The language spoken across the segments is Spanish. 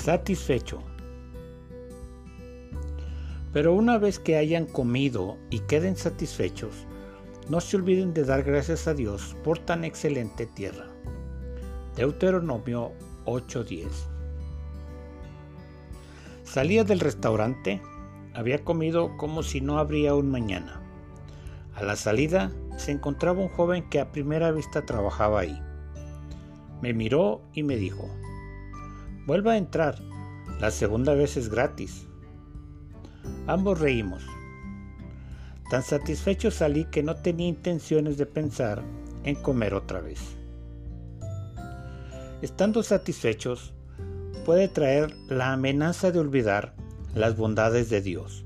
satisfecho. Pero una vez que hayan comido y queden satisfechos, no se olviden de dar gracias a Dios por tan excelente tierra. Deuteronomio 8:10 Salía del restaurante, había comido como si no habría un mañana. A la salida se encontraba un joven que a primera vista trabajaba ahí. Me miró y me dijo, vuelva a entrar, la segunda vez es gratis. Ambos reímos. Tan satisfecho salí que no tenía intenciones de pensar en comer otra vez. Estando satisfechos, puede traer la amenaza de olvidar las bondades de Dios.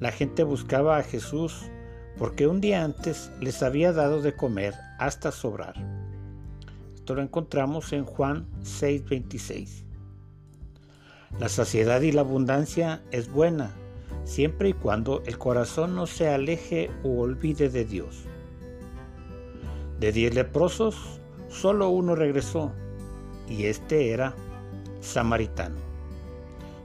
La gente buscaba a Jesús porque un día antes les había dado de comer hasta sobrar. Esto lo encontramos en Juan 6:26. La saciedad y la abundancia es buena siempre y cuando el corazón no se aleje o olvide de Dios. De diez leprosos, solo uno regresó, y este era samaritano.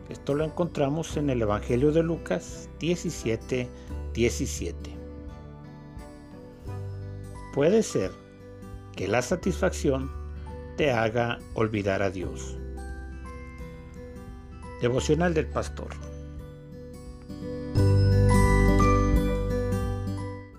Esto lo encontramos en el Evangelio de Lucas 17, 17. Puede ser que la satisfacción te haga olvidar a Dios. Devocional del Pastor.